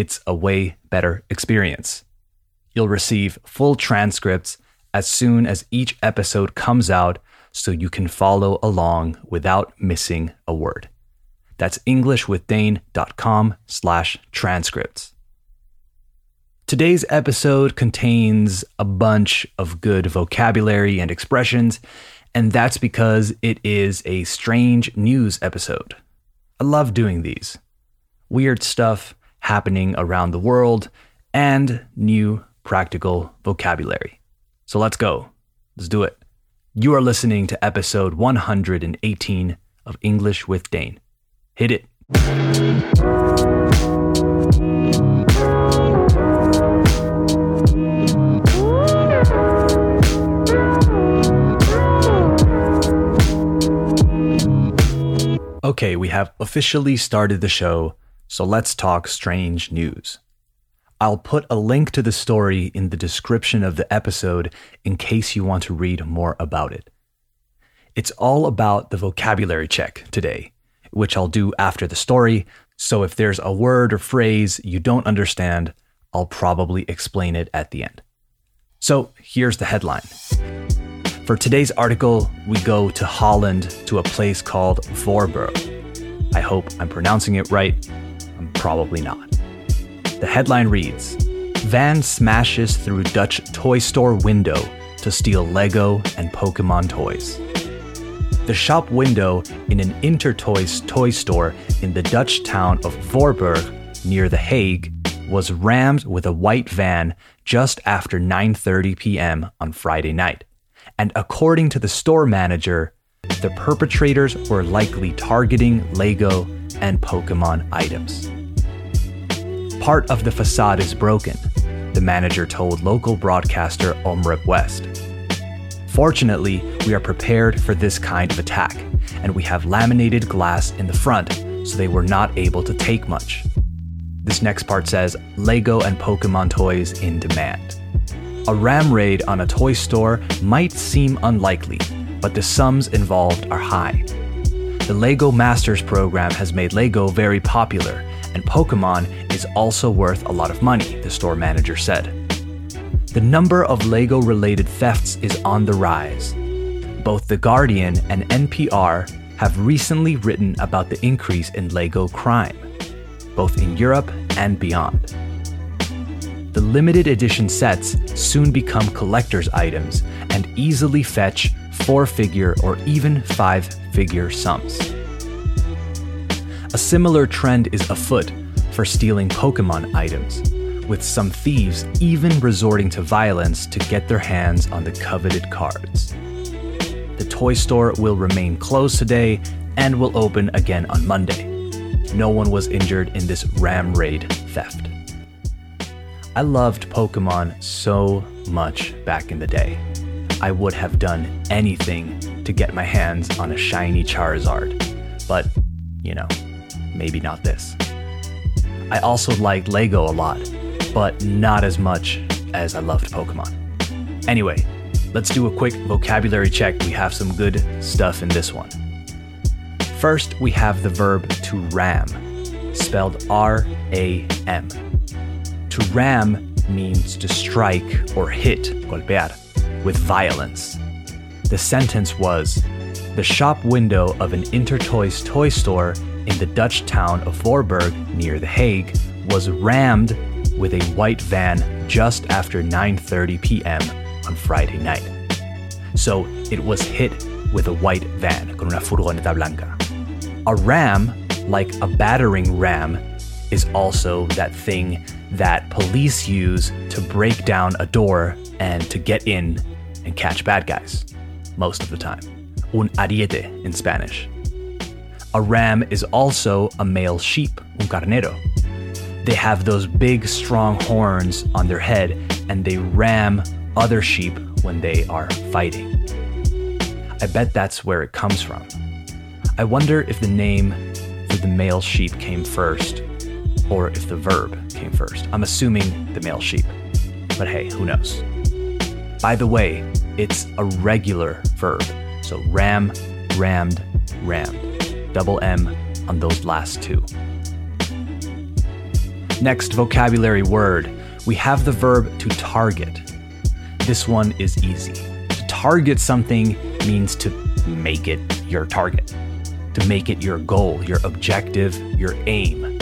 It's a way better experience. You'll receive full transcripts as soon as each episode comes out so you can follow along without missing a word. That's englishwithdane.com slash transcripts. Today's episode contains a bunch of good vocabulary and expressions, and that's because it is a strange news episode. I love doing these. Weird stuff happening around the world and new practical vocabulary. So let's go. Let's do it. You are listening to episode 118 of English with Dane. Hit it. Okay, we have officially started the show, so let's talk strange news. I'll put a link to the story in the description of the episode in case you want to read more about it. It's all about the vocabulary check today, which I'll do after the story, so if there's a word or phrase you don't understand, I'll probably explain it at the end. So here's the headline. For today's article, we go to Holland to a place called Voorburg. I hope I'm pronouncing it right. Probably not. The headline reads Van smashes through Dutch toy store window to steal Lego and Pokemon toys. The shop window in an Intertoys toy store in the Dutch town of Voorburg near The Hague was rammed with a white van just after 9:30 p.m. on Friday night. And according to the store manager, the perpetrators were likely targeting Lego and Pokemon items. Part of the facade is broken, the manager told local broadcaster Omroep West. Fortunately, we are prepared for this kind of attack, and we have laminated glass in the front, so they were not able to take much. This next part says Lego and Pokemon toys in demand. A ram raid on a toy store might seem unlikely, but the sums involved are high. The LEGO Masters program has made LEGO very popular, and Pokemon is also worth a lot of money, the store manager said. The number of LEGO related thefts is on the rise. Both The Guardian and NPR have recently written about the increase in LEGO crime, both in Europe and beyond. The limited edition sets soon become collector's items and easily fetch four figure or even five figure sums. A similar trend is afoot for stealing Pokemon items, with some thieves even resorting to violence to get their hands on the coveted cards. The toy store will remain closed today and will open again on Monday. No one was injured in this ram raid theft. I loved Pokemon so much back in the day. I would have done anything to get my hands on a shiny Charizard, but, you know, maybe not this. I also liked Lego a lot, but not as much as I loved Pokemon. Anyway, let's do a quick vocabulary check. We have some good stuff in this one. First, we have the verb to ram, spelled R A M. To ram means to strike or hit, golpear, with violence. The sentence was The shop window of an Intertoys toy store in the Dutch town of Voorburg near The Hague was rammed with a white van just after 9:30 p.m. on Friday night. So it was hit with a white van con una furgoneta blanca. A ram, like a battering ram, is also that thing that police use to break down a door and to get in and catch bad guys, most of the time. Un ariete in Spanish. A ram is also a male sheep, un carnero. They have those big, strong horns on their head and they ram other sheep when they are fighting. I bet that's where it comes from. I wonder if the name for the male sheep came first or if the verb came first. I'm assuming the male sheep, but hey, who knows? By the way, it's a regular verb. So ram, rammed, rammed. Double M on those last two. Next vocabulary word, we have the verb to target. This one is easy. To target something means to make it your target, to make it your goal, your objective, your aim.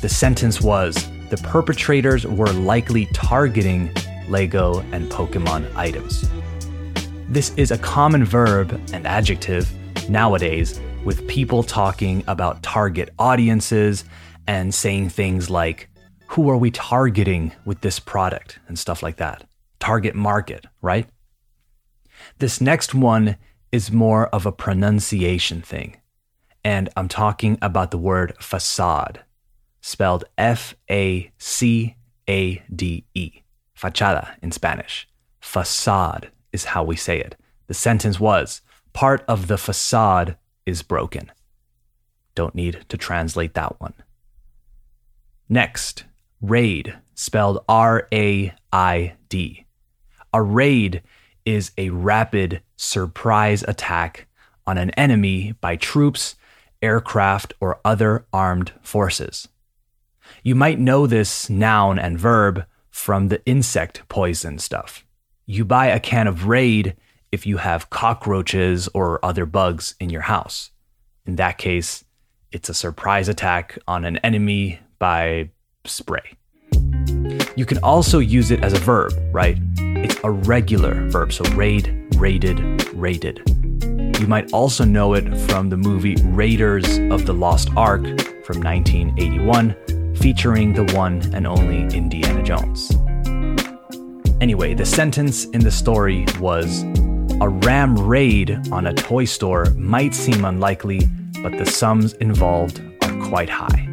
The sentence was the perpetrators were likely targeting Lego and Pokemon items. This is a common verb and adjective nowadays with people talking about target audiences and saying things like, who are we targeting with this product and stuff like that? Target market, right? This next one is more of a pronunciation thing. And I'm talking about the word facade, spelled F A C A D E, fachada in Spanish. Facade is how we say it. The sentence was part of the facade is broken. Don't need to translate that one. Next, raid, spelled R A I D. A raid is a rapid surprise attack on an enemy by troops, aircraft, or other armed forces. You might know this noun and verb from the insect poison stuff. You buy a can of Raid if you have cockroaches or other bugs in your house. In that case, it's a surprise attack on an enemy by spray. You can also use it as a verb, right? It's a regular verb, so raid, raided, raided. You might also know it from the movie Raiders of the Lost Ark from 1981, featuring the one and only Indiana Jones. Anyway, the sentence in the story was A ram raid on a toy store might seem unlikely, but the sums involved are quite high.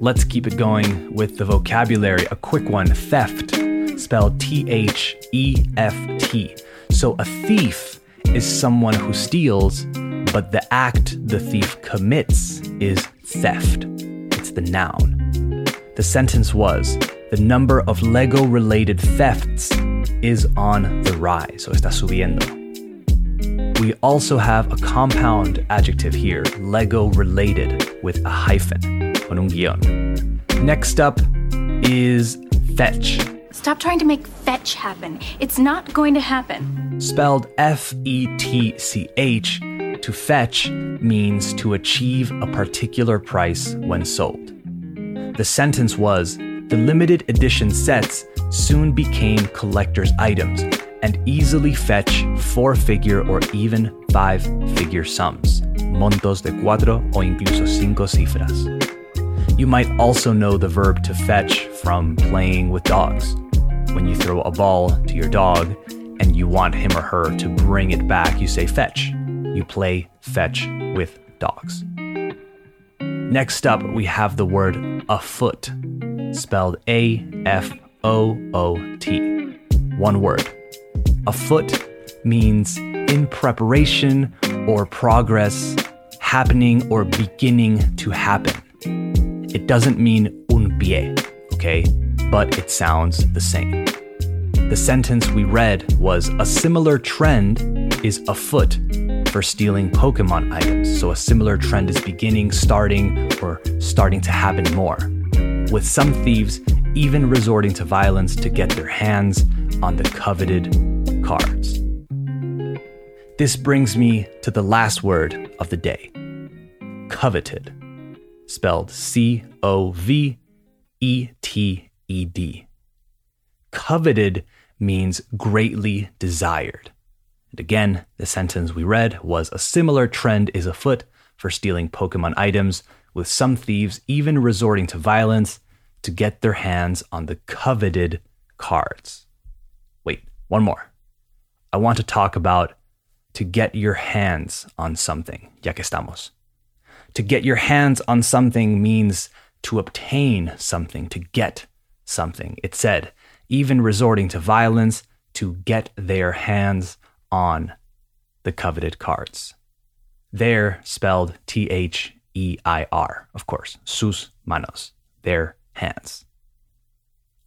Let's keep it going with the vocabulary. A quick one theft, spelled T H E F T. So a thief is someone who steals, but the act the thief commits is theft. It's the noun. The sentence was the number of Lego related thefts is on the rise, so está subiendo. We also have a compound adjective here, Lego related, with a hyphen, con un guión. Next up is fetch. Stop trying to make fetch happen. It's not going to happen. Spelled F E T C H, to fetch means to achieve a particular price when sold. The sentence was the limited edition sets soon became collector's items and easily fetch four figure or even five figure sums, montos de cuatro o incluso cinco cifras. You might also know the verb to fetch from playing with dogs. When you throw a ball to your dog and you want him or her to bring it back, you say fetch. You play fetch with dogs. Next up, we have the word afoot spelled A F O O T. One word. Afoot means in preparation or progress, happening or beginning to happen. It doesn't mean un pie, okay? But it sounds the same. The sentence we read was a similar trend is afoot for stealing Pokemon items. So a similar trend is beginning, starting, or starting to happen more with some thieves even resorting to violence to get their hands on the coveted cards. This brings me to the last word of the day coveted, spelled C O V E T E D. Coveted means greatly desired. And again, the sentence we read was a similar trend is afoot for stealing Pokemon items with some thieves even resorting to violence to get their hands on the coveted cards. Wait, one more. I want to talk about to get your hands on something, ya que estamos. To get your hands on something means to obtain something, to get something. It said, even resorting to violence to get their hands on the coveted cards. Their spelled T H E I R, of course, sus manos, their hands.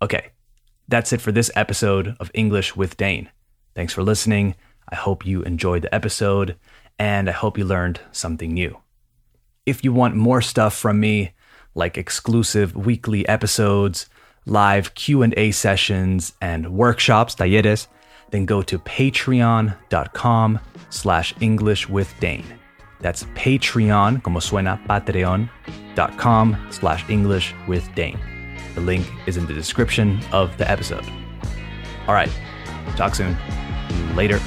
Okay, that's it for this episode of English with Dane. Thanks for listening. I hope you enjoyed the episode and I hope you learned something new. If you want more stuff from me, like exclusive weekly episodes, live Q&A sessions, and workshops, talleres, then go to patreon.com slash English with Dane. That's Patreon, como suena, patreon.com slash English with Dane. The link is in the description of the episode. All right, talk soon. Later.